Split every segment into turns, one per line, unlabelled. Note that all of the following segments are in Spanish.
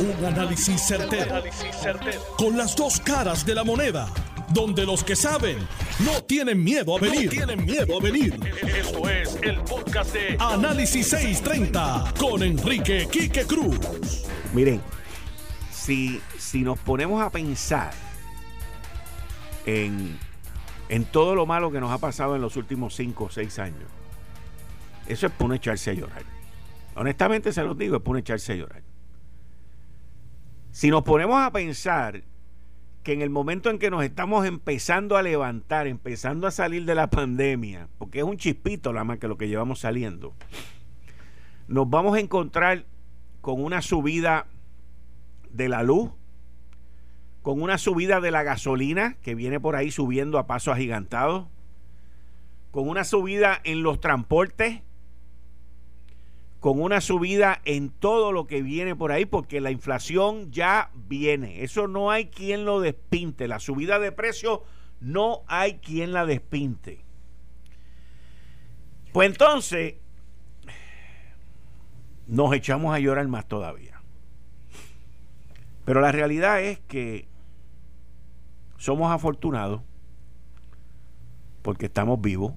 Un análisis certero, Con las dos caras de la moneda. Donde los que saben no tienen miedo a venir. tienen miedo a venir. Esto es el podcast de Análisis 630 con Enrique Quique Cruz.
Miren, si, si nos ponemos a pensar en, en todo lo malo que nos ha pasado en los últimos 5 o 6 años, eso es para echarse a llorar. Honestamente se los digo, es para echarse a llorar. Si nos ponemos a pensar que en el momento en que nos estamos empezando a levantar, empezando a salir de la pandemia, porque es un chispito la más que lo que llevamos saliendo, nos vamos a encontrar con una subida de la luz, con una subida de la gasolina que viene por ahí subiendo a paso agigantado, con una subida en los transportes, con una subida en todo lo que viene por ahí, porque la inflación ya viene. Eso no hay quien lo despinte. La subida de precios no hay quien la despinte. Pues entonces, nos echamos a llorar más todavía. Pero la realidad es que somos afortunados porque estamos vivos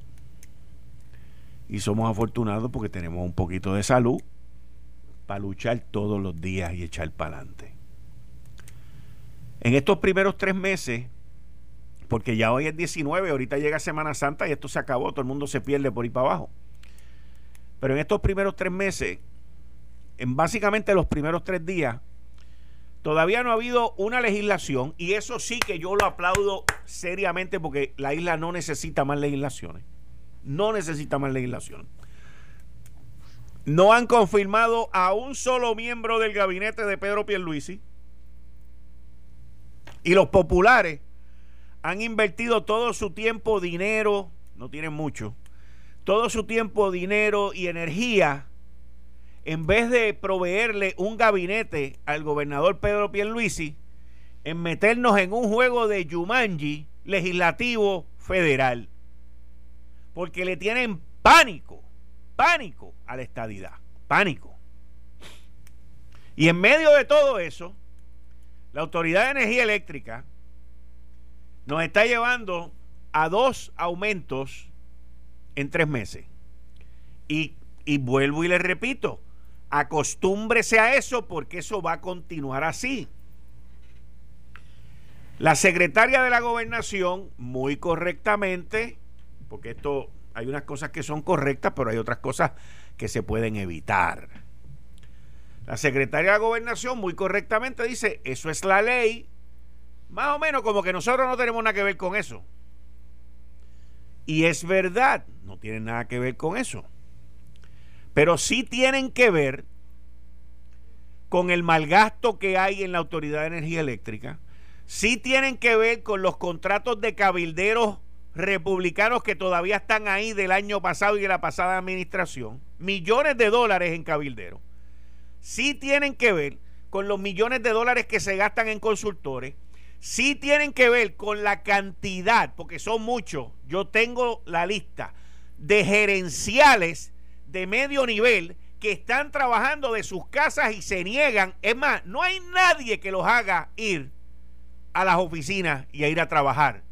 y somos afortunados porque tenemos un poquito de salud para luchar todos los días y echar para adelante. En estos primeros tres meses, porque ya hoy es 19, ahorita llega Semana Santa y esto se acabó, todo el mundo se pierde por ir para abajo. Pero en estos primeros tres meses, en básicamente los primeros tres días, todavía no ha habido una legislación y eso sí que yo lo aplaudo seriamente porque la isla no necesita más legislaciones no necesita más legislación. No han confirmado a un solo miembro del gabinete de Pedro Pierluisi. Y los populares han invertido todo su tiempo, dinero, no tienen mucho, todo su tiempo, dinero y energía en vez de proveerle un gabinete al gobernador Pedro Pierluisi, en meternos en un juego de Yumanji legislativo federal porque le tienen pánico, pánico a la estadidad, pánico. Y en medio de todo eso, la Autoridad de Energía Eléctrica nos está llevando a dos aumentos en tres meses. Y, vuelvo y le repito, acostúmbrese a eso porque eso va a continuar así. La secretaria de la gobernación, muy correctamente, porque esto hay unas cosas que son correctas, pero hay otras cosas que se pueden evitar. La secretaria de Gobernación muy correctamente dice, eso es la ley, más o menos como que nosotros no tenemos nada que ver con eso. Y es verdad, no tienen nada que ver con eso. Pero sí tienen que ver con el malgasto que hay en la Autoridad de Energía Eléctrica, sí tienen que ver con los contratos de cabilderos republicanos que todavía están ahí del año pasado y de la pasada administración, millones de dólares en cabildero, sí tienen que ver con los millones de dólares que se gastan en consultores, sí tienen que ver con la cantidad, porque son muchos, yo tengo la lista de gerenciales de medio nivel que están trabajando de sus casas y se niegan, es más, no hay nadie que los haga ir a las oficinas y a ir a trabajar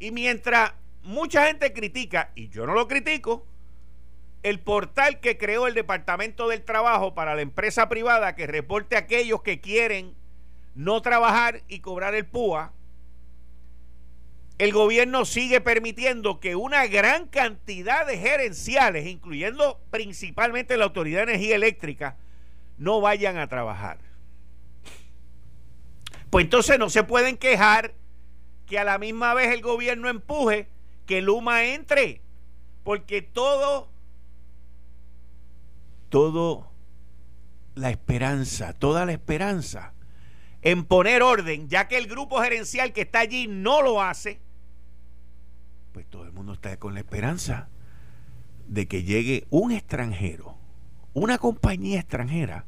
y mientras mucha gente critica, y yo no lo critico, el portal que creó el Departamento del Trabajo para la empresa privada que reporte a aquellos que quieren no trabajar y cobrar el PUA, el gobierno sigue permitiendo que una gran cantidad de gerenciales, incluyendo principalmente la Autoridad de Energía Eléctrica, no vayan a trabajar. Pues entonces no se pueden quejar que a la misma vez el gobierno empuje que Luma entre, porque todo, todo la esperanza, toda la esperanza en poner orden, ya que el grupo gerencial que está allí no lo hace, pues todo el mundo está con la esperanza de que llegue un extranjero, una compañía extranjera,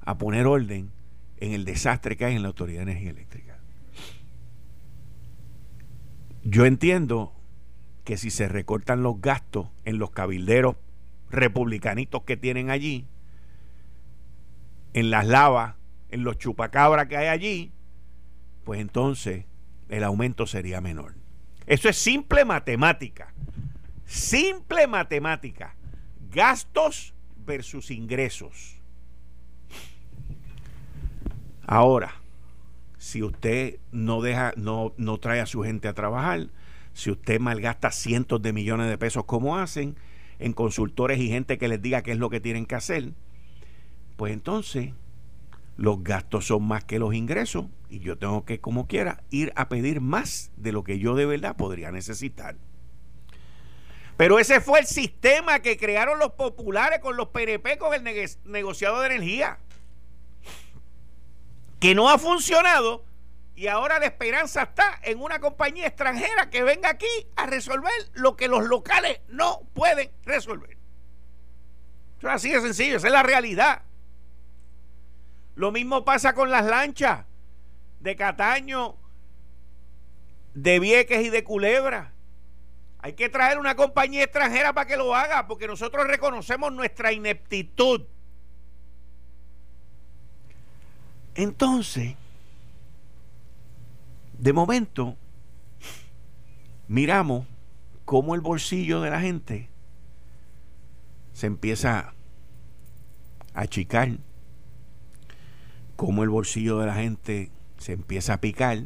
a poner orden en el desastre que hay en la Autoridad de Energía Eléctrica. Yo entiendo que si se recortan los gastos en los cabilderos republicanitos que tienen allí, en las lavas en los chupacabras que hay allí, pues entonces el aumento sería menor. Eso es simple matemática. Simple matemática. Gastos versus ingresos. Ahora, si usted no deja, no, no trae a su gente a trabajar, si usted malgasta cientos de millones de pesos como hacen en consultores y gente que les diga qué es lo que tienen que hacer, pues entonces los gastos son más que los ingresos y yo tengo que, como quiera, ir a pedir más de lo que yo de verdad podría necesitar. Pero ese fue el sistema que crearon los populares con los PNP, con el negociado de energía, que no ha funcionado y ahora la esperanza está en una compañía extranjera que venga aquí a resolver lo que los locales no pueden resolver. Eso es así de sencillo, esa es la realidad. Lo mismo pasa con las lanchas de Cataño, de Vieques y de Culebra. Hay que traer una compañía extranjera para que lo haga, porque nosotros reconocemos nuestra ineptitud. Entonces, de momento, miramos cómo el bolsillo de la gente se empieza a achicar cómo el bolsillo de la gente se empieza a picar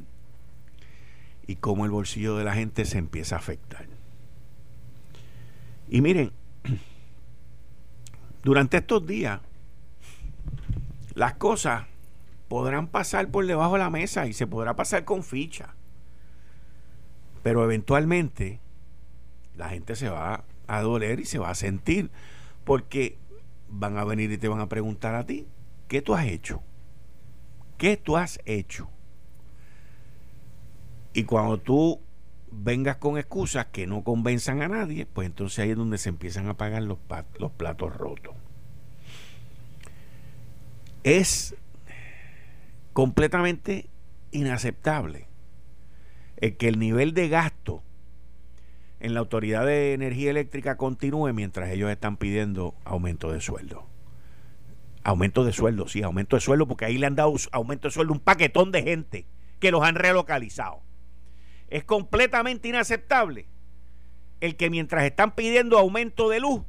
y cómo el bolsillo de la gente se empieza a afectar. Y miren, durante estos días, las cosas podrán pasar por debajo de la mesa y se podrá pasar con ficha. Pero eventualmente la gente se va a doler y se va a sentir porque van a venir y te van a preguntar a ti, ¿qué tú has hecho? ¿Qué tú has hecho? Y cuando tú vengas con excusas que no convenzan a nadie, pues entonces ahí es donde se empiezan a pagar los, los platos rotos. Es completamente inaceptable el que el nivel de gasto en la Autoridad de Energía Eléctrica continúe mientras ellos están pidiendo aumento de sueldo. Aumento de sueldo, sí, aumento de sueldo, porque ahí le han dado aumento de sueldo un paquetón de gente que los han relocalizado. Es completamente inaceptable el que mientras están pidiendo aumento de luz,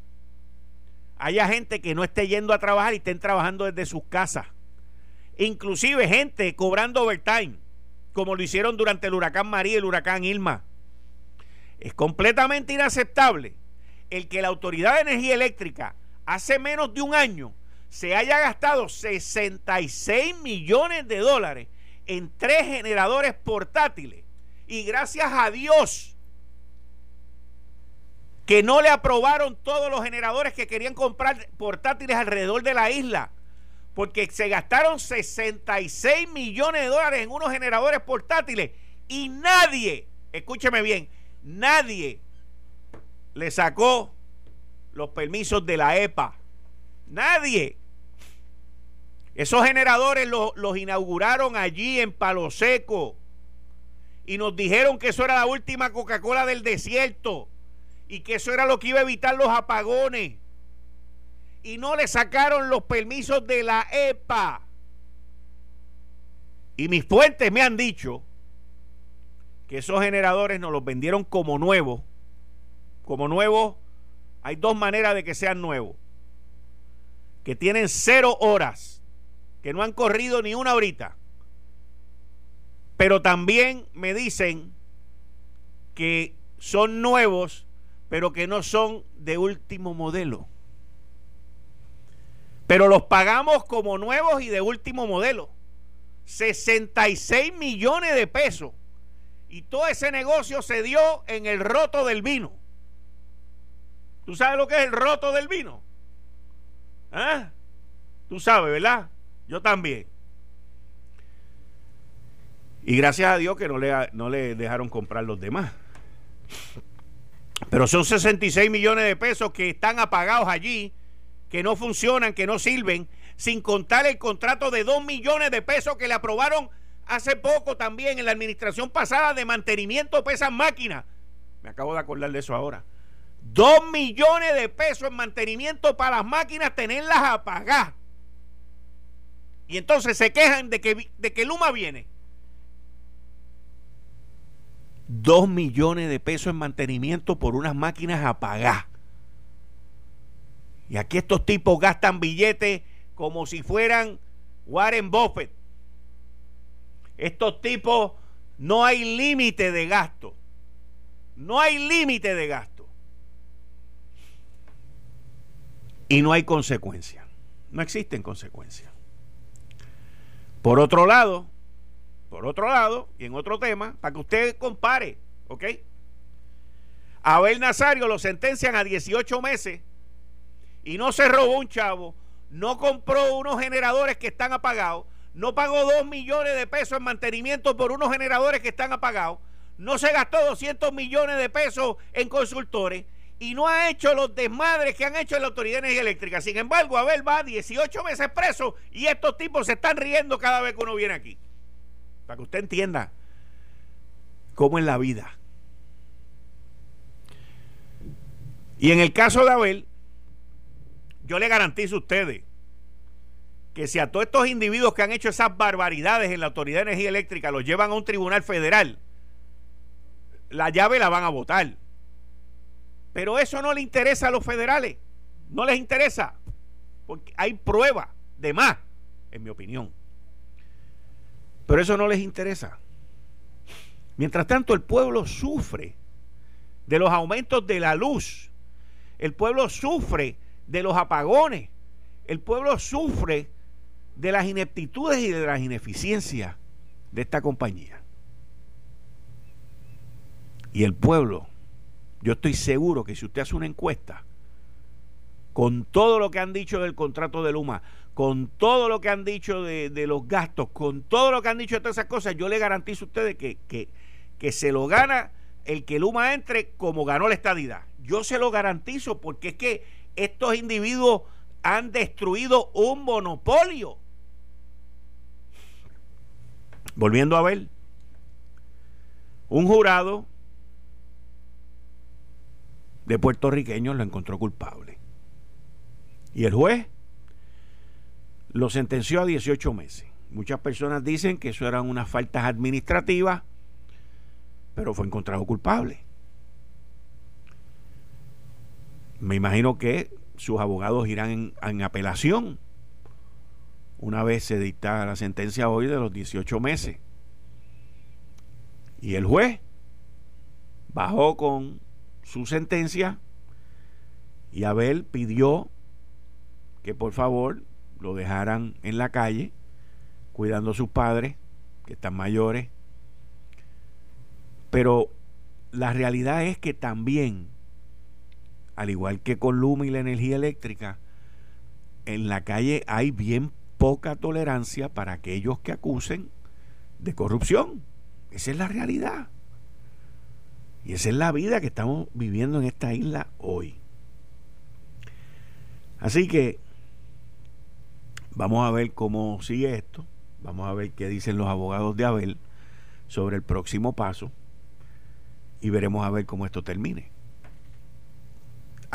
haya gente que no esté yendo a trabajar y estén trabajando desde sus casas. Inclusive gente cobrando overtime, como lo hicieron durante el huracán María y el huracán Irma. Es completamente inaceptable el que la Autoridad de Energía Eléctrica hace menos de un año se haya gastado 66 millones de dólares en tres generadores portátiles y gracias a Dios que no le aprobaron todos los generadores que querían comprar portátiles alrededor de la isla porque se gastaron 66 millones de dólares en unos generadores portátiles y nadie, escúcheme bien, nadie le sacó los permisos de la EPA. Nadie. Esos generadores los, inauguraron allí en Palo Seco y nos dijeron que eso era la última Coca-Cola del desierto y que eso era lo que iba a evitar los apagones. Y no le sacaron los permisos de la EPA. Y mis fuentes me han dicho que esos generadores nos los vendieron como nuevos. Como nuevos, hay dos maneras de que sean nuevos. Que tienen cero horas que no han corrido ni una horita. Pero también me dicen que son nuevos, pero que no son de último modelo. Pero los pagamos como nuevos y de último modelo. 66 millones de pesos. Y todo ese negocio se dio en el roto del vino. ¿Tú sabes lo que es el roto del vino? ¿Ah? Tú sabes, ¿verdad? Yo también. Y gracias a Dios que no le, no le dejaron comprar los demás. Pero son 66 millones de pesos que están apagados allí, que no funcionan, que no sirven, sin contar el contrato de 2 millones de pesos que le aprobaron hace poco también en la administración pasada de mantenimiento de esas máquinas. Me acabo de acordar de eso ahora. 2 millones de pesos en mantenimiento para las máquinas, tenerlas apagadas. Y entonces se quejan de que, de que Luma viene. Dos millones de pesos en mantenimiento por unas máquinas apagadas. Y aquí estos tipos gastan billetes como si fueran Warren Buffett. Estos tipos no hay límite de gasto. No hay límite de gasto. Y no hay consecuencia. No existen consecuencias. Por otro lado, por otro lado, y en otro tema, para que usted compare, ¿ok? Abel Nazario lo sentencian a 18 meses y no se robó un chavo, no compró unos generadores que están apagados, no pagó 2 millones de pesos en mantenimiento por unos generadores que están apagados, no se gastó 200 millones de pesos en consultores y no ha hecho los desmadres que han hecho en la Autoridad de Energía Eléctrica. Sin embargo, Abel va 18 meses preso y estos tipos se están riendo cada vez que uno viene aquí. Para que usted entienda cómo es la vida. Y en el caso de Abel, yo le garantizo a ustedes que si a todos estos individuos que han hecho esas barbaridades en la Autoridad de Energía Eléctrica los llevan a un tribunal federal, la llave la van a votar. Pero eso no le interesa a los federales. No les interesa. Porque hay prueba de más, en mi opinión. Pero eso no les interesa. Mientras tanto, el pueblo sufre de los aumentos de la luz. El pueblo sufre de los apagones. El pueblo sufre de las ineptitudes y de las ineficiencias de esta compañía. Y el pueblo, yo estoy seguro que si usted hace una encuesta, con todo lo que han dicho del contrato de Luma, con todo lo que han dicho de, los gastos, con todo lo que han dicho de todas esas cosas, yo le garantizo a ustedes que, que, que se lo gana el que Luma entre como ganó la estadidad. Yo se lo garantizo porque es que estos individuos han destruido un monopolio. Volviendo a ver, un jurado de puertorriqueños lo encontró culpable. Y el juez lo sentenció a 18 meses. Muchas personas dicen que eso eran unas faltas administrativas, pero fue encontrado culpable. Me imagino que sus abogados irán en, apelación una vez se dicta la sentencia hoy de los 18 meses. Y el juez bajó con su sentencia y Abel pidió que por favor lo dejaran en la calle cuidando a sus padres que están mayores. Pero la realidad es que también al igual que con Luma y la energía eléctrica, en la calle hay bien poca tolerancia para aquellos que acusen de corrupción. Esa es la realidad. Y esa es la vida que estamos viviendo en esta isla hoy. Así que vamos a ver cómo sigue esto. Vamos a ver qué dicen los abogados de Abel sobre el próximo paso. Y veremos a ver cómo esto termine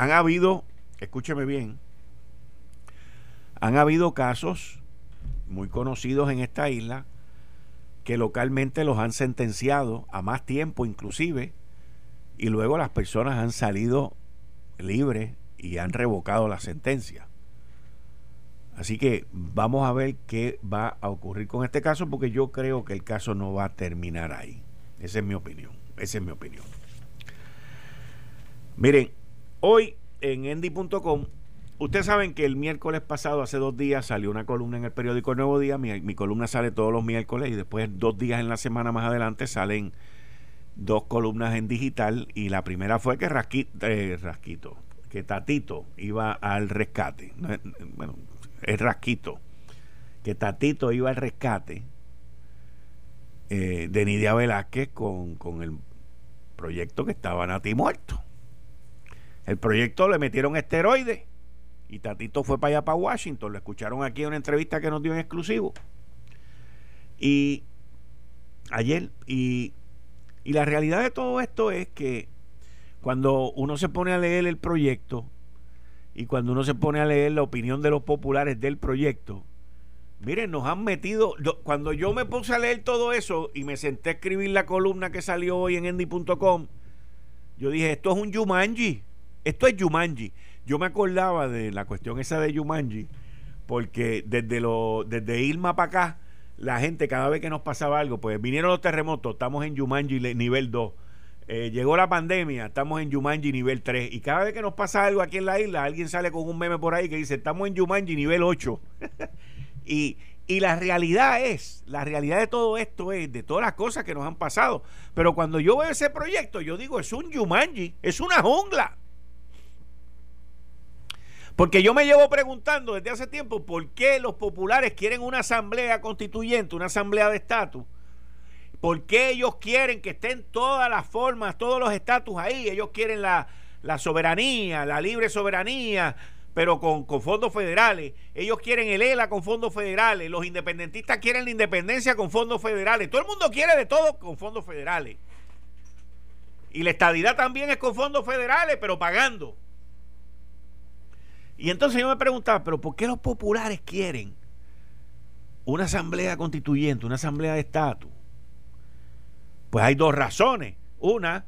han habido, escúcheme bien, han habido casos muy conocidos en esta isla que localmente los han sentenciado a más tiempo inclusive y luego las personas han salido libres y han revocado la sentencia. Así que vamos a ver qué va a ocurrir con este caso porque yo creo que el caso no va a terminar ahí. Esa es mi opinión. Esa es mi opinión. Miren, Hoy en endy.com, ustedes saben que el miércoles pasado, hace dos días, salió una columna en el periódico Nuevo Día. Mi, columna sale todos los miércoles y después dos días en la semana más adelante salen dos columnas en digital y la primera fue que Rasquito, eh, Rasquito que Tatito iba al rescate. Bueno, es Rasquito. Que Tatito iba al rescate eh, de Nidia Velázquez con, con el proyecto que estaba Nati muerto. El proyecto le metieron esteroides y Tatito fue para allá, para Washington. Lo escucharon aquí en una entrevista que nos dio en exclusivo. Y ayer, y, la realidad de todo esto es que cuando uno se pone a leer el proyecto y cuando uno se pone a leer la opinión de los populares del proyecto, Miren, nos han metido. cuando yo me puse a leer todo eso y me senté a escribir la columna que salió hoy en endy.com, yo dije: Esto es un Yumanji. Esto es Yumanji. Yo me acordaba de la cuestión esa de Yumanji, porque desde, lo, desde Irma para acá, la gente, cada vez que nos pasaba algo, pues vinieron los terremotos, estamos en Yumanji nivel 2. Eh, llegó la pandemia, estamos en Yumanji nivel 3. Y cada vez que nos pasa algo aquí en la isla, alguien sale con un meme por ahí que dice: Estamos en Yumanji nivel 8. Y, la realidad es, la realidad de todo esto es, de todas las cosas que nos han pasado. Pero cuando yo veo ese proyecto, yo digo, es un Yumanji, es una jungla. Porque yo me llevo preguntando desde hace tiempo por qué los populares quieren una asamblea constituyente, una asamblea de estatus. ¿Por qué ellos quieren que estén todas las formas, todos los estatus ahí? Ellos quieren la, soberanía, la libre soberanía, pero con, fondos federales. Ellos quieren el ELA con fondos federales. Los independentistas quieren la independencia con fondos federales. Todo el mundo quiere de todo con fondos federales. Y la estadidad también es con fondos federales, pero pagando. Y entonces yo me preguntaba, pero ¿por qué los populares quieren una asamblea constituyente, una asamblea de estatus? Pues hay dos razones. Una,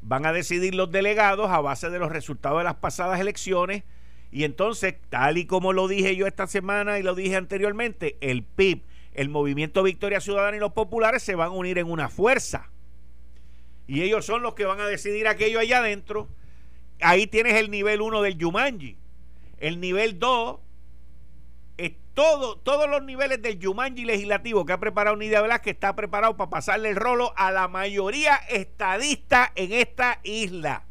van a decidir los delegados a base de los resultados de las pasadas elecciones y entonces, tal y como lo dije yo esta semana y lo dije anteriormente, el PIB, el Movimiento Victoria Ciudadana y los populares se van a unir en una fuerza. Y ellos son los que van a decidir aquello allá adentro. Ahí tienes el nivel 1 del Yumanji. El nivel 2 es todo, todos los niveles del Yumanji legislativo que ha preparado Nidia Velázquez está preparado para pasarle el rolo a la mayoría estadista en esta isla.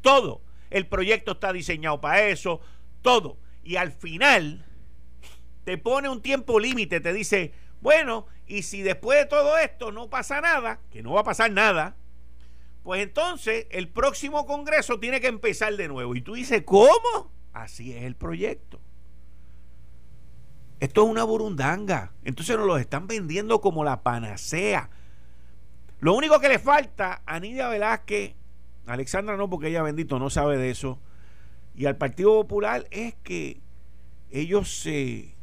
Todo el proyecto está diseñado para eso, todo. Y al final te pone un tiempo límite, te dice, bueno, y si después de todo esto no pasa nada, que no va a pasar nada, pues entonces el próximo Congreso tiene que empezar de nuevo. Y tú dices, ¿cómo? Así es el proyecto. Esto es una burundanga. Entonces nos lo están vendiendo como la panacea. Lo único que le falta a Nidia Velázquez Alexandra no, porque ella bendito no sabe de eso. Y al Partido Popular es que ellos se,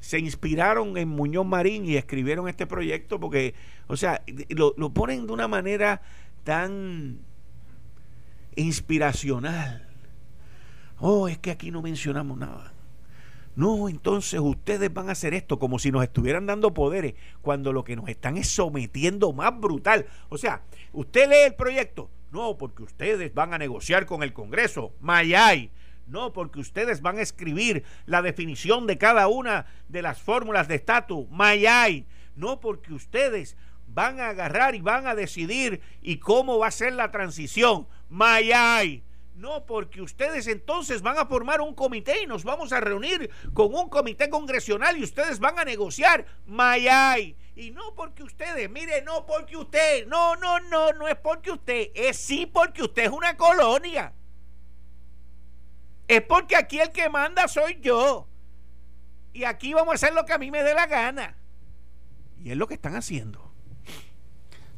se inspiraron en Muñoz Marín y escribieron este proyecto porque, o sea, lo, lo ponen de una manera tan inspiracional. Oh, es que aquí no mencionamos nada. No, entonces ustedes van a hacer esto como si nos estuvieran dando poderes, cuando lo que nos están es sometiendo más brutal. O sea, usted lee el proyecto, no, porque ustedes van a negociar con el Congreso. Mayay. No, porque ustedes van a escribir la definición de cada una de las fórmulas de estatus. Mayay. No, porque ustedes van a agarrar y van a decidir y cómo va a ser la transición. Mayay. No, porque ustedes entonces van a formar un comité y nos vamos a reunir con un comité congresional y ustedes van a negociar. Mayay. Y no porque ustedes, mire, no porque usted, no, no, no, no es porque usted, es sí porque usted es una colonia. Es porque aquí el que manda soy yo. Y aquí vamos a hacer lo que a mí me dé la gana. Y es lo que están haciendo.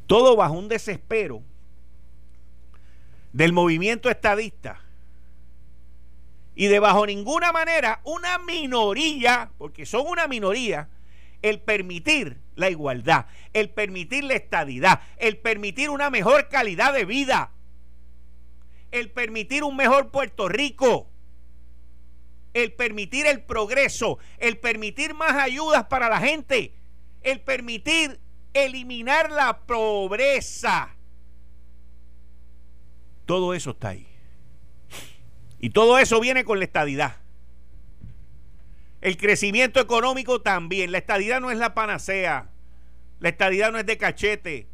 Todo bajo un desespero del movimiento estadista. Y de bajo ninguna manera una minoría, porque son una minoría, el permitir la igualdad, el permitir la estadidad, el permitir una mejor calidad de vida, el permitir un mejor Puerto Rico, el permitir el progreso, el permitir más ayudas para la gente, el permitir eliminar la pobreza. Todo eso está ahí. Y todo eso viene con la estadidad. El crecimiento económico también. La estadidad no es la panacea. La estadidad no es de cachete.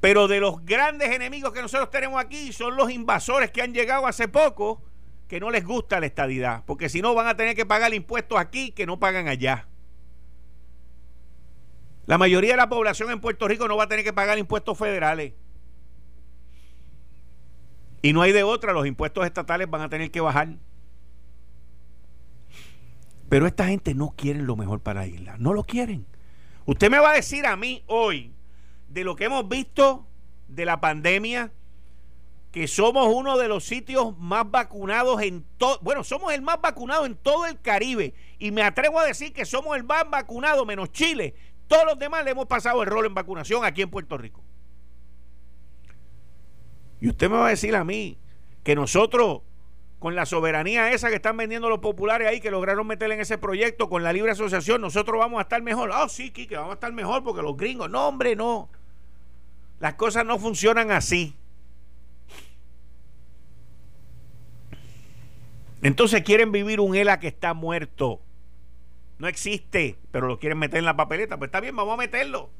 Pero de los grandes enemigos que nosotros tenemos aquí son los invasores que han llegado hace poco que no les gusta la estadidad. Porque si no van a tener que pagar impuestos aquí que no pagan allá. La mayoría de la población en Puerto Rico no va a tener que pagar impuestos federales. Y no hay de otra, los impuestos estatales van a tener que bajar. Pero esta gente no quiere lo mejor para la isla. No lo quieren. Usted me va a decir a mí hoy, de lo que hemos visto de la pandemia, que somos uno de los sitios más vacunados en todo, bueno, somos el más vacunado en todo el Caribe y me atrevo a decir que somos el más vacunado menos Chile. Todos los demás le hemos pasado el rol en vacunación aquí en Puerto Rico. Y usted me va a decir a mí que nosotros, con la soberanía esa que están vendiendo los populares ahí, que lograron meter en ese proyecto con la libre asociación, nosotros vamos a estar mejor. Ah, sí, que vamos a estar mejor porque los gringos, no, hombre, no. Las cosas no funcionan así. Entonces quieren vivir un ELA que está muerto. No existe, pero lo quieren meter en la papeleta. Pues está bien, vamos a meterlo.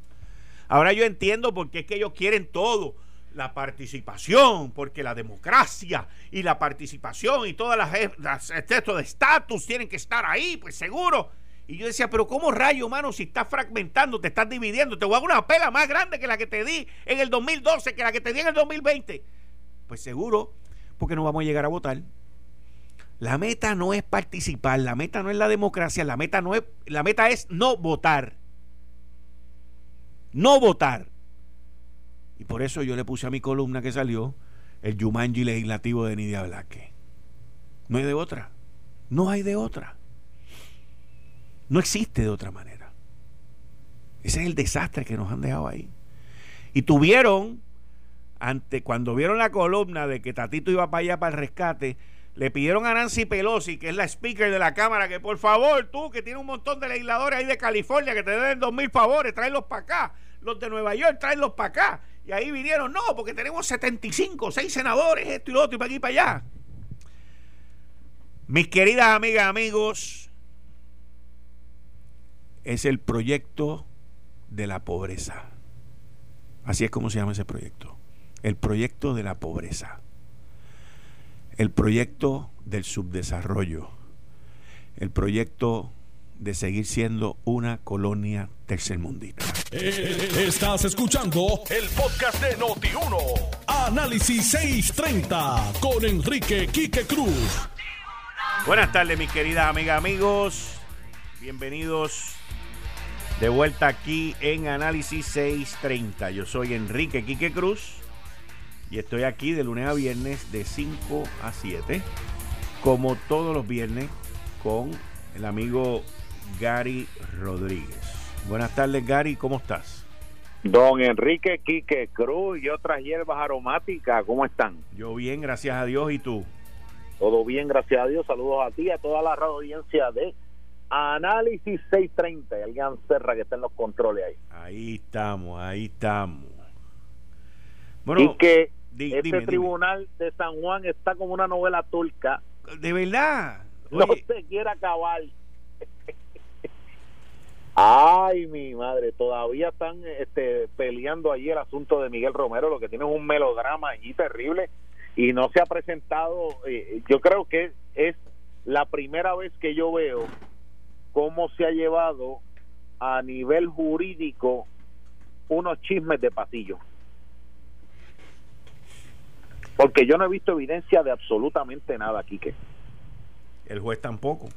Ahora yo entiendo por qué es que ellos quieren todo. La participación, porque la democracia y la participación y todas las, las de estatus tienen que estar ahí, pues seguro. Y yo decía, pero ¿cómo rayo, mano, si estás fragmentando, te estás dividiendo? Te voy a dar una pela más grande que la que te di en el 2012, que la que te di en el 2020. Pues seguro, porque no vamos a llegar a votar. La meta no es participar, la meta no es la democracia, la meta no es la meta es no votar. No votar. Y por eso yo le puse a mi columna que salió el Yumanji legislativo de Nidia Blaque. No hay de otra. No hay de otra. No existe de otra manera. Ese es el desastre que nos han dejado ahí. Y tuvieron, ante, cuando vieron la columna de que Tatito iba para allá para el rescate, le pidieron a Nancy Pelosi, que es la speaker de la Cámara, que por favor, tú que tienes un montón de legisladores ahí de California que te den dos mil favores, tráelos para acá. Los de Nueva York, tráelos para acá. Y ahí vinieron, no, porque tenemos 75, seis senadores, esto y lo otro, y para aquí y para allá. Mis queridas amigas, amigos, es el proyecto de la pobreza. Así es como se llama ese proyecto. El proyecto de la pobreza el proyecto del subdesarrollo, el proyecto de seguir siendo una colonia tercermundista.
Eh, estás escuchando el podcast de Noti1. Análisis 630 con Enrique Quique Cruz.
Buenas tardes, mis queridas amigas, amigos. Bienvenidos de vuelta aquí en Análisis 630. Yo soy Enrique Quique Cruz y estoy aquí de lunes a viernes de 5 a 7, como todos los viernes, con el amigo Gary Rodríguez. Buenas tardes, Gary, ¿cómo estás?
Don Enrique Quique Cruz y otras hierbas aromáticas, ¿cómo están?
Yo bien, gracias a Dios, ¿y tú?
Todo bien, gracias a Dios. Saludos a ti, y a toda la audiencia de Análisis 630, alguien Serra que está en los controles ahí.
Ahí estamos, ahí estamos.
Bueno, y que este tribunal de San Juan está como una novela turca.
De verdad.
No se quiere acabar. Ay, mi madre, todavía están este, peleando allí el asunto de Miguel Romero, lo que tiene es un melodrama allí terrible y no se ha presentado. Eh, yo creo que es la primera vez que yo veo cómo se ha llevado a nivel jurídico unos chismes de pasillo. Porque yo no he visto evidencia de absolutamente nada, Quique.
El juez tampoco.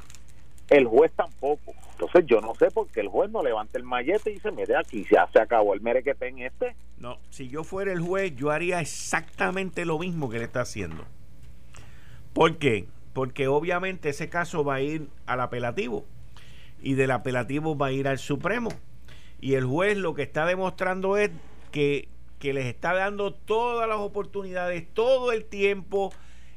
El juez tampoco. Entonces yo no sé por qué el juez no levanta el mallete y dice, mire, aquí ya se acabó el merequete en este.
No, si yo fuera el juez, yo haría exactamente lo mismo que le está haciendo. ¿Por qué? Porque obviamente ese caso va a ir al apelativo y del apelativo va a ir al Supremo. Y el juez lo que está demostrando es que que les está dando todas las oportunidades, todo el tiempo.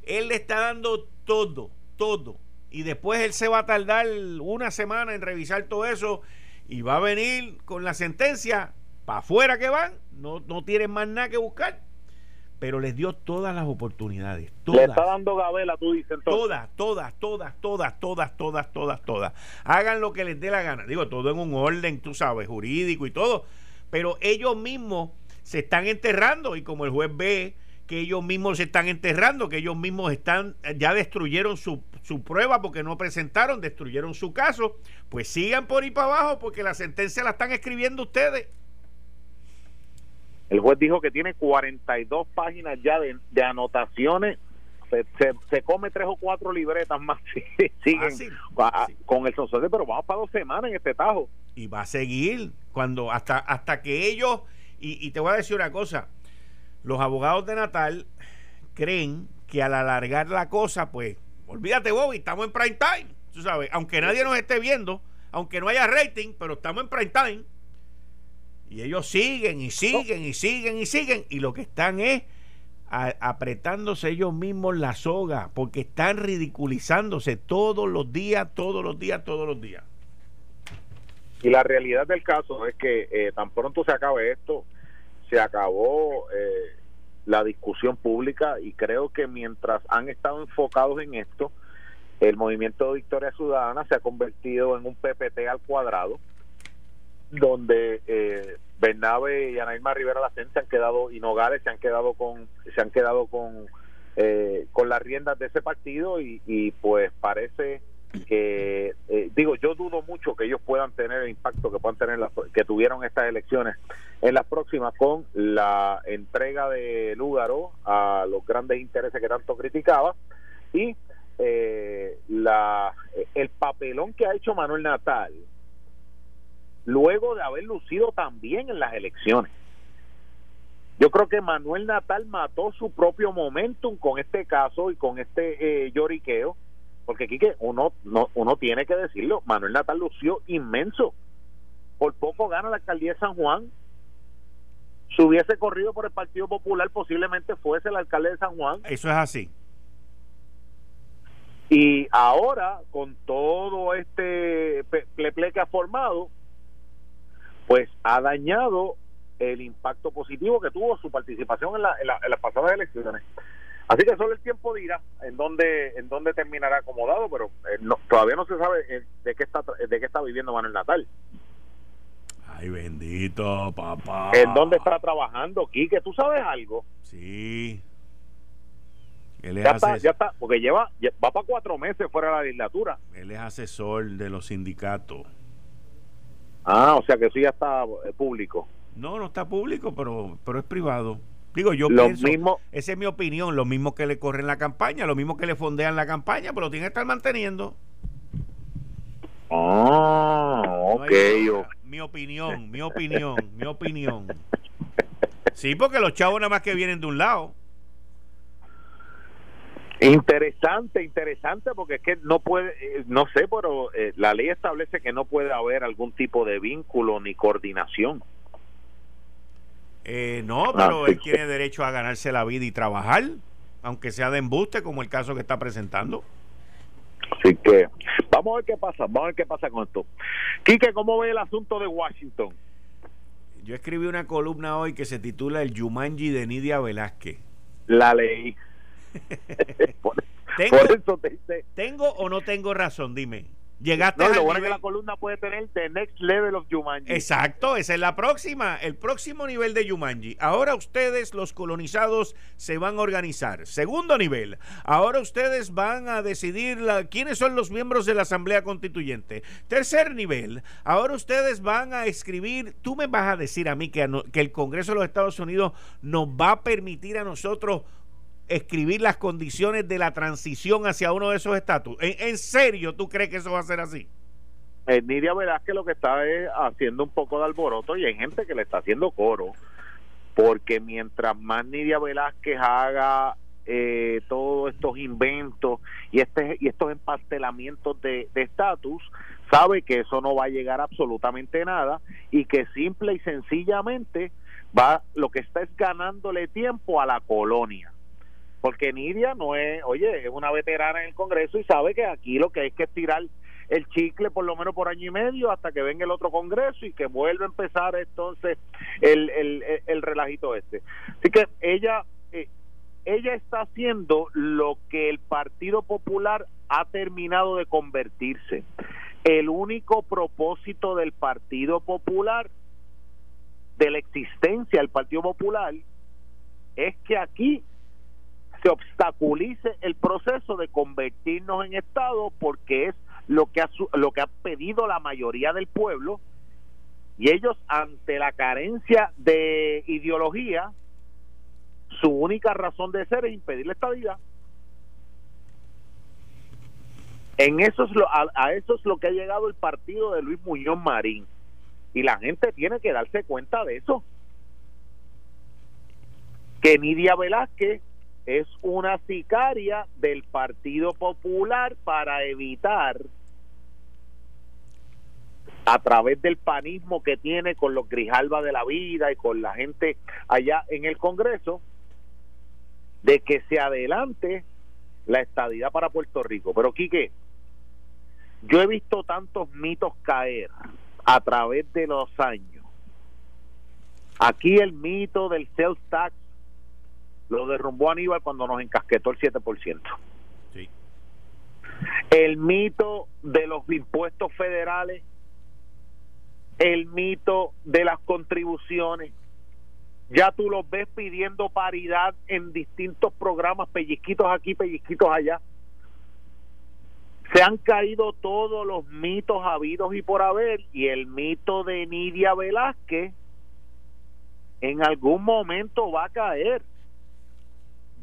Él le está dando todo, todo. Y después él se va a tardar una semana en revisar todo eso y va a venir con la sentencia para afuera que van. No, no tienen más nada que buscar. Pero les dio todas las oportunidades. Todas.
Le está dando gabela, tú dices.
Todas, todas, todas, todas, todas, todas, todas, todas. Hagan lo que les dé la gana. Digo, todo en un orden, tú sabes, jurídico y todo. Pero ellos mismos se están enterrando y como el juez ve que ellos mismos se están enterrando, que ellos mismos están ya destruyeron su, su prueba porque no presentaron, destruyeron su caso, pues sigan por ahí para abajo porque la sentencia la están escribiendo ustedes.
El juez dijo que tiene 42 páginas ya de, anotaciones. Se, se, come tres o cuatro libretas más. Siguen con el sonsor pero vamos para dos semanas en este tajo.
Y va a seguir cuando hasta hasta que ellos y, te voy a decir una cosa, los abogados de Natal creen que al alargar la cosa, pues, olvídate Bobby, estamos en prime time, tú sabes, aunque nadie nos esté viendo, aunque no haya rating, pero estamos en prime time. Y ellos siguen y siguen y siguen y siguen y lo que están es apretándose ellos mismos la soga porque están ridiculizándose todos los días, todos los días, todos los días.
Y la realidad del caso es que eh, tan pronto se acabe esto, se acabó eh, la discusión pública y creo que mientras han estado enfocados en esto, el movimiento de Victoria Ciudadana se ha convertido en un PPT al cuadrado, donde eh, Bernabe y Anaíma Rivera Lacen se han quedado y se han quedado con se han quedado con eh, con las riendas de ese partido y, pues parece que eh, digo yo dudo mucho que ellos puedan tener el impacto que puedan tener que tuvieron estas elecciones en las próximas con la entrega de Lúgaro a los grandes intereses que tanto criticaba y eh, la el papelón que ha hecho Manuel Natal luego de haber lucido también en las elecciones. Yo creo que Manuel Natal mató su propio momentum con este caso y con este eh, lloriqueo, porque aquí que uno, no, uno tiene que decirlo, Manuel Natal lució inmenso. Por poco gana la alcaldía de San Juan. Si hubiese corrido por el Partido Popular, posiblemente fuese el alcalde de San Juan.
Eso es así.
Y ahora, con todo este pleple que ha formado, pues ha dañado el impacto positivo que tuvo su participación en, las pasadas elecciones. Así que solo el tiempo dirá en dónde en dónde terminará acomodado, pero eh, todavía no se sabe eh, de qué está de qué está viviendo Manuel Natal.
Ay, bendito, papá.
¿En dónde está trabajando, Quique? ¿Tú sabes algo?
Sí.
Él es ya, está, ya está, porque lleva, va para cuatro meses fuera de la legislatura.
Él es asesor de los sindicatos.
Ah, o sea que eso ya está eh, público.
No, no está público, pero, pero es privado. Digo, yo pienso, mismo, esa es mi opinión, lo mismo que le corren la campaña, lo mismo que le fondean la campaña, pero lo tiene que estar manteniendo.
Ah, ok.
mi opinión, mi opinión, mi opinión. Sí, porque los chavos nada más que vienen de un lado.
Interesante, interesante, porque es que no puede, eh, no sé, pero eh, la ley establece que no puede haber algún tipo de vínculo ni coordinación.
Eh, no, ah, pero él tiene derecho a ganarse la vida y trabajar, aunque sea de embuste, como el caso que está presentando.
Así que vamos a ver qué pasa, vamos a ver qué pasa con esto. Quique, ¿cómo ve el asunto de Washington?
Yo escribí una columna hoy que se titula El Yumanji de Nidia Velázquez.
La leí.
¿Tengo, o no tengo razón? Dime. Llegaste
no, lo bueno que la columna puede tener The Next Level of Yumanji.
Exacto, esa es la próxima, el próximo nivel de Yumanji. Ahora ustedes, los colonizados, se van a organizar. Segundo nivel, ahora ustedes van a decidir quiénes son los miembros de la Asamblea Constituyente. Tercer nivel, ahora ustedes van a escribir, tú me vas a decir a mí que, que el Congreso de los Estados Unidos nos va a permitir a nosotros escribir las condiciones de la transición hacia uno de esos estatus. ¿En, serio tú crees que eso va a ser así?
Eh, Nidia que lo que está es haciendo un poco de alboroto y hay gente que le está haciendo coro, porque mientras más Nidia Velázquez haga eh, todos estos inventos y este y estos empastelamientos de estatus, sabe que eso no va a llegar absolutamente nada y que simple y sencillamente va lo que está es ganándole tiempo a la colonia porque Nidia no es, oye, es una veterana en el Congreso y sabe que aquí lo que hay que tirar el chicle por lo menos por año y medio hasta que venga el otro Congreso y que vuelva a empezar entonces el, el, el relajito este. Así que ella, eh, ella está haciendo lo que el Partido Popular ha terminado de convertirse. El único propósito del Partido Popular, de la existencia del Partido Popular, es que aquí se obstaculice el proceso de convertirnos en Estado porque es lo que ha, lo que ha pedido la mayoría del pueblo y ellos ante la carencia de ideología su única razón de ser es impedir la estabilidad. En eso es lo, a, a eso es lo que ha llegado el partido de Luis Muñoz Marín y la gente tiene que darse cuenta de eso. Que Nidia Velázquez es una sicaria del Partido Popular para evitar a través del panismo que tiene con los Grijalba de la vida y con la gente allá en el Congreso, de que se adelante la estadidad para Puerto Rico. Pero Quique, yo he visto tantos mitos caer a través de los años. Aquí el mito del sales tax lo derrumbó Aníbal cuando nos encasquetó el 7%. Sí. El mito de los impuestos federales el mito de las contribuciones. Ya tú los ves pidiendo paridad en distintos programas, pellizquitos aquí, pellizquitos allá. Se han caído todos los mitos habidos y por haber, y el mito de Nidia Velázquez en algún momento va a caer.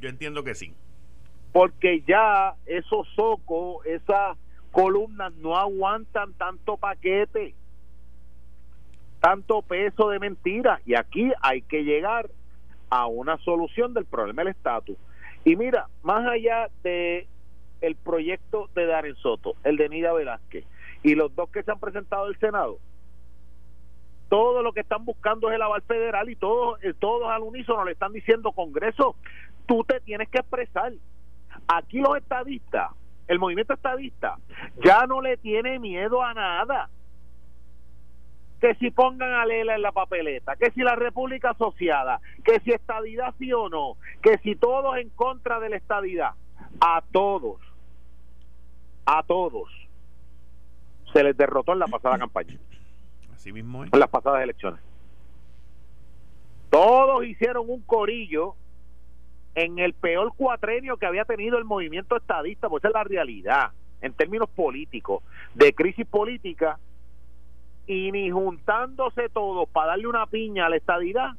Yo entiendo que sí.
Porque ya esos socos, esas columnas no aguantan tanto paquete tanto peso de mentira y aquí hay que llegar a una solución del problema del estatus. Y mira, más allá de el proyecto de Darren Soto, el de Nida Velázquez y los dos que se han presentado al Senado, todo lo que están buscando es el aval federal y todos, eh, todos al unísono le están diciendo, Congreso, tú te tienes que expresar. Aquí los estadistas, el movimiento estadista, ya no le tiene miedo a nada que si pongan a Lela en la papeleta, que si la República Asociada, que si estadidad sí o no, que si todos en contra de la estadidad, a todos, a todos, se les derrotó en la pasada campaña.
Mismo
En las pasadas elecciones. Todos hicieron un corillo en el peor cuatrenio que había tenido el movimiento estadista, pues esa es la realidad, en términos políticos, de crisis política y ni juntándose todos para darle una piña a la estadidad,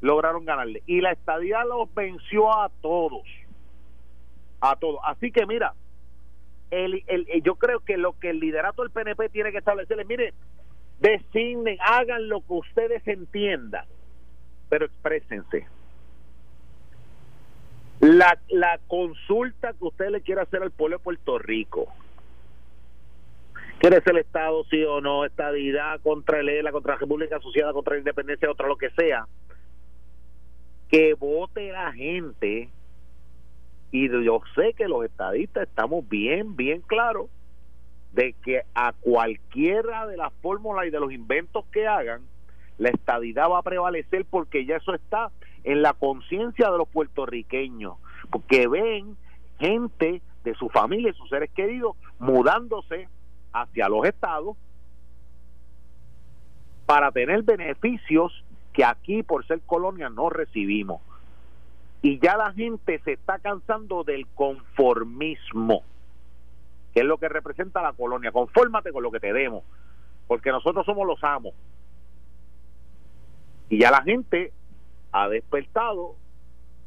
lograron ganarle. Y la estadidad los venció a todos. A todos. Así que mira, el, el, yo creo que lo que el liderato del PNP tiene que establecerle, mire, designen, hagan lo que ustedes entiendan, pero exprésense. La, la consulta que usted le quiere hacer al pueblo de Puerto Rico, ¿Quiere ser el Estado, sí o no? Estadidad contra el ELA, contra la República Asociada, contra la Independencia, contra lo que sea. Que vote la gente. Y yo sé que los estadistas estamos bien, bien claros de que a cualquiera de las fórmulas y de los inventos que hagan, la estadidad va a prevalecer porque ya eso está en la conciencia de los puertorriqueños, porque ven gente de su familia y sus seres queridos mudándose hacia los estados para tener beneficios que aquí por ser colonia no recibimos. Y ya la gente se está cansando del conformismo, que es lo que representa la colonia. Confórmate con lo que te demos, porque nosotros somos los amos. Y ya la gente ha despertado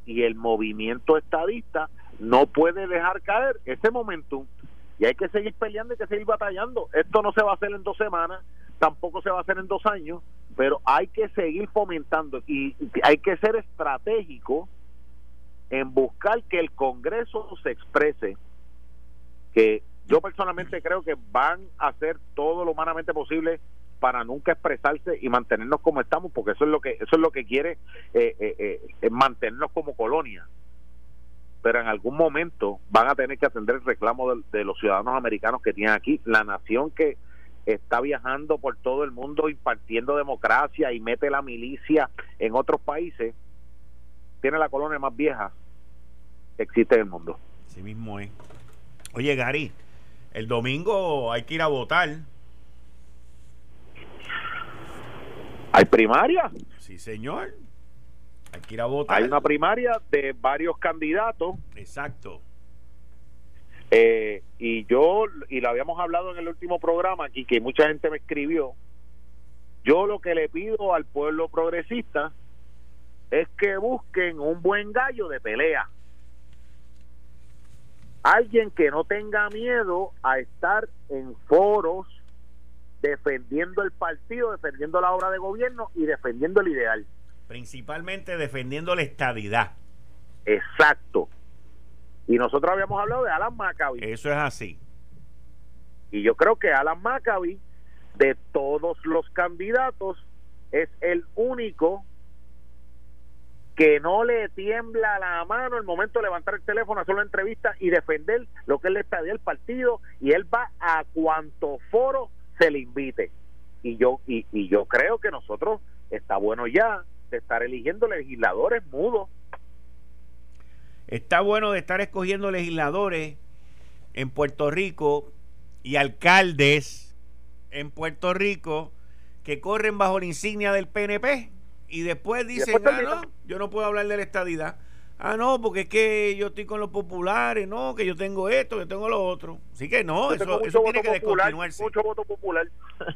y el movimiento estadista no puede dejar caer ese momentum y hay que seguir peleando, hay que seguir batallando. Esto no se va a hacer en dos semanas, tampoco se va a hacer en dos años, pero hay que seguir fomentando y hay que ser estratégico en buscar que el Congreso se exprese, que yo personalmente creo que van a hacer todo lo humanamente posible para nunca expresarse y mantenernos como estamos, porque eso es lo que eso es lo que quiere eh, eh, eh mantenernos como colonia. Pero en algún momento van a tener que atender el reclamo de, los ciudadanos americanos que tienen aquí, la nación que está viajando por todo el mundo impartiendo democracia y mete la milicia en otros países, tiene la colonia más vieja que existe en el mundo.
Así mismo es. Oye, Gary, el domingo hay que ir a votar.
¿Hay primaria?
Sí, señor. Hay que ir a votar.
Hay una primaria de varios candidatos.
Exacto.
Eh, y yo, y lo habíamos hablado en el último programa aquí, que mucha gente me escribió. Yo lo que le pido al pueblo progresista es que busquen un buen gallo de pelea. Alguien que no tenga miedo a estar en foros defendiendo el partido, defendiendo la obra de gobierno y defendiendo el ideal
principalmente defendiendo la estadidad.
exacto. Y nosotros habíamos hablado de Alan Maccabi.
Eso es así.
Y yo creo que Alan Maccabi, de todos los candidatos, es el único que no le tiembla la mano el momento de levantar el teléfono, hacer una entrevista y defender lo que él está del partido y él va a cuanto foro se le invite. Y yo y yo creo que nosotros está bueno ya de estar eligiendo legisladores mudos.
Está bueno de estar escogiendo legisladores en Puerto Rico y alcaldes en Puerto Rico que corren bajo la insignia del PNP y después dicen, ah, no, yo no puedo hablar de la estadidad. Ah, no, porque es que yo estoy con los populares, no, que yo tengo esto, que tengo lo otro. Así que no, eso, eso tiene que descontinuarse.
Mucho voto popular.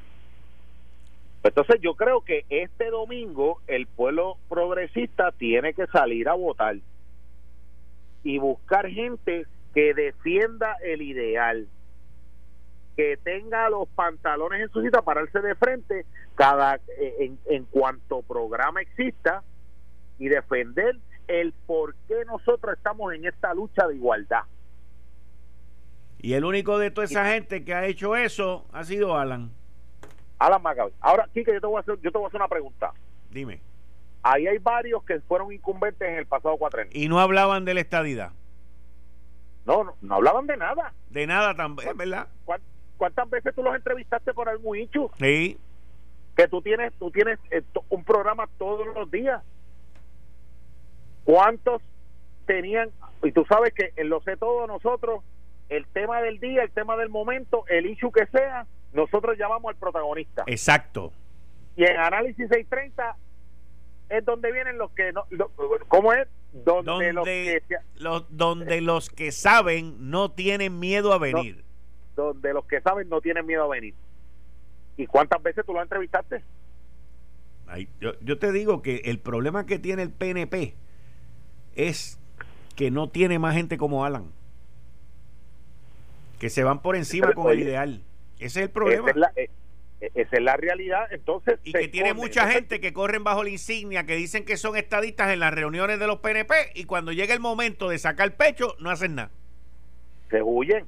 Entonces yo creo que este domingo el pueblo progresista tiene que salir a votar y buscar gente que defienda el ideal, que tenga los pantalones en su cita, pararse de frente cada eh, en, en cuanto programa exista y defender el por qué nosotros estamos en esta lucha de igualdad.
Y el único de toda esa gente que ha hecho eso ha sido Alan.
Alan Macabre. Ahora, Kike, yo te voy a hacer, yo te voy a hacer una pregunta.
Dime.
Ahí hay varios que fueron incumbentes en el pasado cuatrenio.
Y no hablaban de la estadidad.
No, no, hablaban de nada.
De nada también, ¿verdad?
¿Cuántas veces tú los entrevistaste por algún hecho?
Sí.
Que tú tienes, tú tienes eh, un programa todos los días. ¿Cuántos tenían? Y tú sabes que en lo sé todo nosotros, el tema del día, el tema del momento, el issue que sea, nosotros llamamos al protagonista.
Exacto.
Y en Análisis 630 es donde vienen los que no. ¿Cómo es?
Donde, los, que, los, donde los que saben no tienen miedo a venir.
donde los que saben no tienen miedo a venir. ¿Y cuántas veces tú lo entrevistaste?
Ay, yo, yo te digo que el problema que tiene el PNP es que no tiene más gente como Alan. Que se van por encima con el ideal. Ese es el problema.
Esa es la, eh, esa es la realidad. Entonces,
y que tiene mucha gente que corren bajo la insignia, que dicen que son estadistas en las reuniones de los PNP y cuando llega el momento de sacar pecho, no hacen nada.
Se huyen.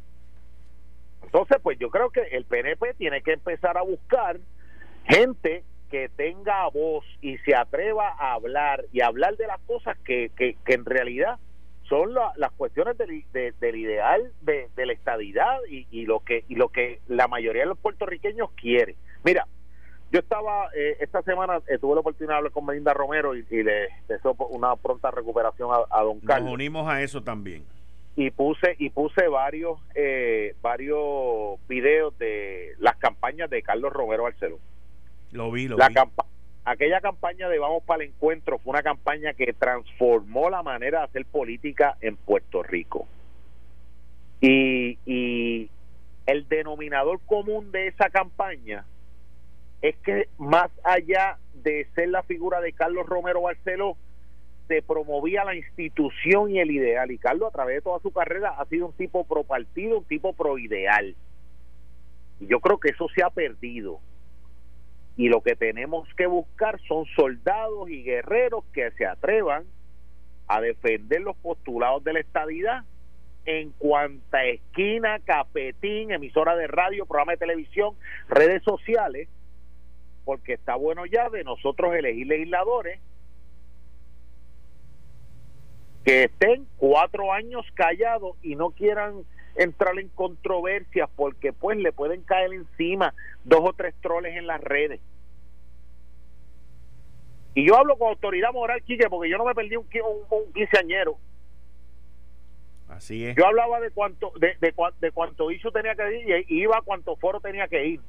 Entonces, pues yo creo que el PNP tiene que empezar a buscar gente que tenga voz y se atreva a hablar y hablar de las cosas que, que, en realidad son las cuestiones del, del ideal de, la estadidad y, y, lo que y lo que la mayoría de los puertorriqueños quiere. Mira, yo estaba eh, esta semana eh, tuve la oportunidad de hablar con Melinda Romero y, le deseo una pronta recuperación a, don Carlos.
Nos unimos a eso también.
Y puse y puse varios eh, varios videos de las campañas de Carlos Romero Barceló.
Lo vi, lo
la
vi.
aquella campaña de Vamos para el Encuentro fue una campaña que transformó la manera de hacer política en Puerto Rico. Y, y el denominador común de esa campaña es que más allá de ser la figura de Carlos Romero Barceló, se promovía la institución y el ideal. Y Carlos, a través de toda su carrera, ha sido un tipo pro partido, un tipo pro ideal. Y yo creo que eso se ha perdido y lo que tenemos que buscar son soldados y guerreros que se atrevan a defender los postulados de la estadidad en cuanta esquina, capetín, emisora de radio, programa de televisión, redes sociales, porque está bueno ya de nosotros elegir legisladores que estén cuatro años callados y no quieran entrar en controversias porque pues le pueden caer encima dos o tres troles en las redes. Y yo hablo con autoridad moral, Quique, porque yo no me perdí un, un, quinceañero.
Así es.
Yo hablaba de cuánto de, de, de cuánto hizo tenía que ir y iba a cuánto foro tenía que ir.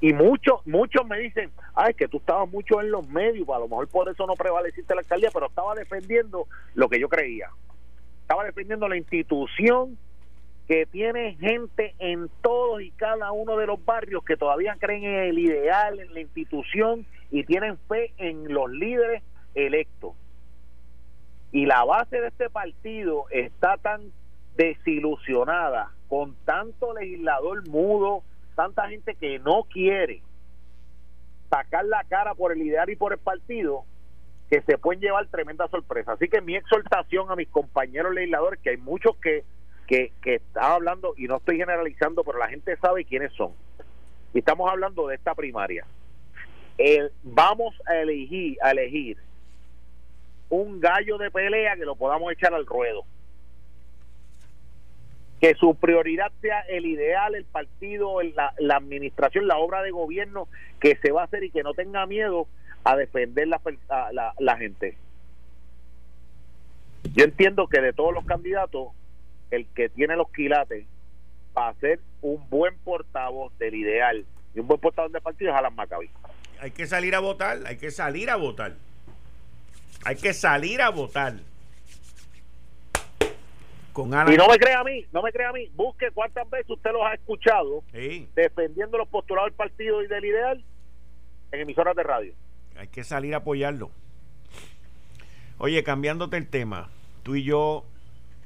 Y muchos muchos me dicen, ay, que tú estabas mucho en los medios, a lo mejor por eso no prevaleciste la alcaldía, pero estaba defendiendo lo que yo creía estaba defendiendo la institución que tiene gente en todos y cada uno de los barrios que todavía creen en el ideal, en la institución y tienen fe en los líderes electos. Y la base de este partido está tan desilusionada con tanto legislador mudo, tanta gente que no quiere sacar la cara por el ideal y por el partido, que se pueden llevar tremenda sorpresa. Así que mi exhortación a mis compañeros legisladores, que hay muchos que, que, que están hablando, y no estoy generalizando, pero la gente sabe quiénes son. Y estamos hablando de esta primaria. vamos a elegir, a elegir un gallo de pelea que lo podamos echar al ruedo. Que su prioridad sea el ideal, el partido, la, administración, la obra de gobierno que se va a hacer y que no tenga miedo a defender la, gente. Yo entiendo que de todos los candidatos, el que tiene los quilates para ser un buen portavoz del ideal y un buen portavoz del partido es Alan Maccabi.
Hay que salir a votar, hay que salir a votar. Hay que salir a votar.
Con Y no me crea a mí, no me crea a mí. Busque cuántas veces usted los ha escuchado defendiendo los postulados del partido y del ideal en emisoras de radio.
Hay que salir a apoyarlo. Oye, cambiándote el tema, tú y yo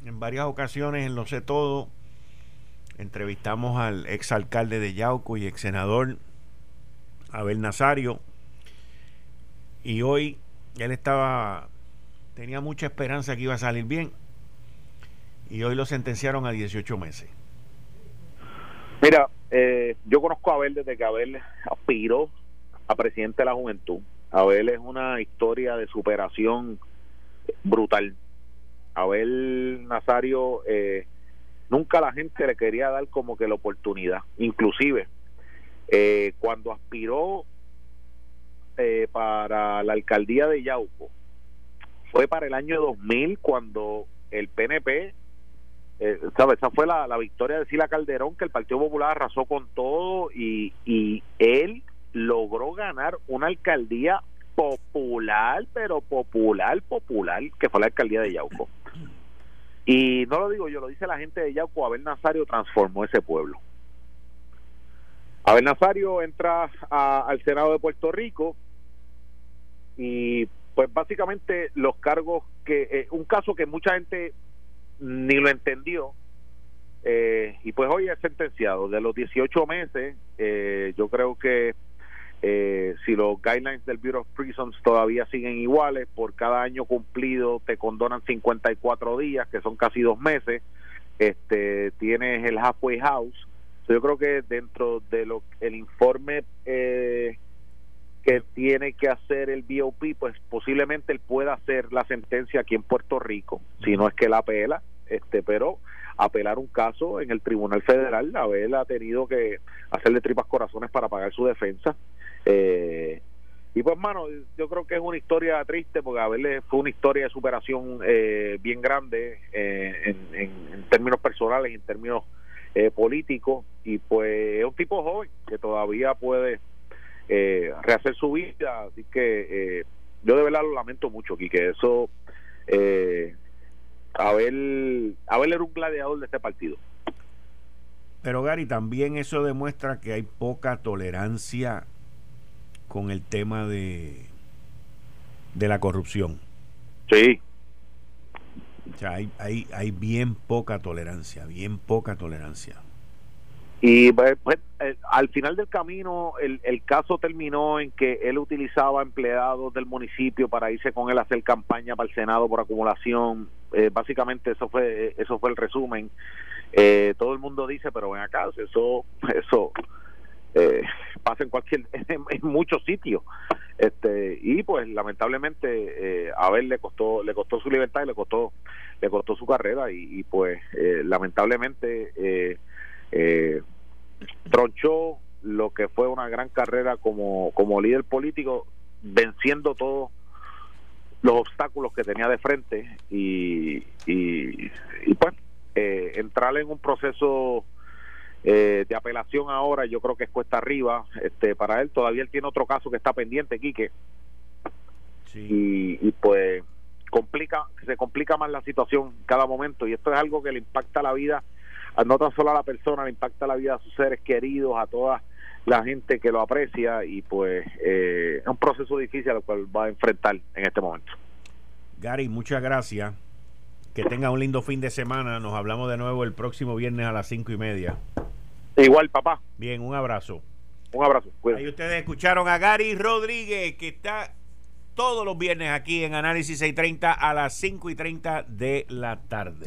en varias ocasiones en Lo sé todo entrevistamos al exalcalde de Yauco y ex senador Abel Nazario y hoy él estaba tenía mucha esperanza que iba a salir bien y hoy lo sentenciaron a 18 meses.
Mira, eh, yo conozco a Abel desde que Abel aspiró a presidente de la juventud. Abel es una historia de superación brutal. Abel Nazario eh, nunca la gente le quería dar como que la oportunidad. Inclusive, eh, cuando aspiró eh, para la alcaldía de Yauco, fue para el año 2000 cuando el PNP, eh, ¿sabes? Esa fue la, victoria de Sila Calderón, que el Partido Popular arrasó con todo y, y él logró ganar una alcaldía popular, pero popular, popular, que fue la alcaldía de Yauco. Y no lo digo yo, lo dice la gente de Yauco, Abel Nazario transformó ese pueblo. Abel Nazario entra al Senado de Puerto Rico y pues básicamente los cargos que, eh, un caso que mucha gente ni lo entendió, eh, y pues hoy es sentenciado. De los 18 meses, eh, yo creo que eh, si los guidelines del Bureau of Prisons todavía siguen iguales, por cada año cumplido te condonan 54 días, que son casi dos meses. Este, tienes el halfway house. yo creo que dentro de lo el informe eh, que tiene que hacer el BOP, pues posiblemente él pueda hacer la sentencia aquí en Puerto Rico, si no es que la apela, este, pero apelar un caso en el Tribunal Federal, Abel ha tenido que hacerle tripas corazones para pagar su defensa. Eh, y pues, mano, yo creo que es una historia triste porque Abel fue una historia de superación eh, bien grande eh, en, términos personales y en términos políticos. Y pues es un tipo joven que todavía puede rehacer su vida. Así que yo de verdad lo lamento mucho, que Eso. Eh, Abel, Abel era un gladiador de este partido.
Pero Gary, también eso demuestra que hay poca tolerancia con el tema de, de la corrupción.
Sí.
O sea, hay, hay, hay bien poca tolerancia, bien poca tolerancia.
Y pues, pues eh, al final del camino el, el, caso terminó en que él utilizaba empleados del municipio para irse con él a hacer campaña para el Senado por acumulación. Eh, básicamente eso fue eso fue el resumen. Eh, todo el mundo dice, pero ven acá, eso eso pasa en cualquier en, muchos sitios. Este y pues lamentablemente a ver le costó le costó su libertad y le costó le costó su carrera y, y pues lamentablemente eh, tronchó lo que fue una gran carrera como, como líder político, venciendo todos los obstáculos que tenía de frente y, y, pues eh, entrar en un proceso eh, de apelación ahora yo creo que es cuesta arriba. Este para él todavía él tiene otro caso que está pendiente Quique. Y, y pues complica se complica más la situación cada momento y esto es algo que le impacta la vida no tan solo a la persona, le impacta la vida a sus seres queridos, a toda la gente que lo aprecia y pues eh, es un proceso difícil al cual va a enfrentar en este momento.
Gary, muchas gracias. Que tenga un lindo fin de semana. Nos hablamos de nuevo el próximo viernes a las cinco y media.
Igual, papá.
Bien, un abrazo.
Un abrazo.
Ahí ustedes escucharon a Gary Rodríguez, que está todos los viernes aquí en Análisis 630 a las 5 y 30 de la tarde.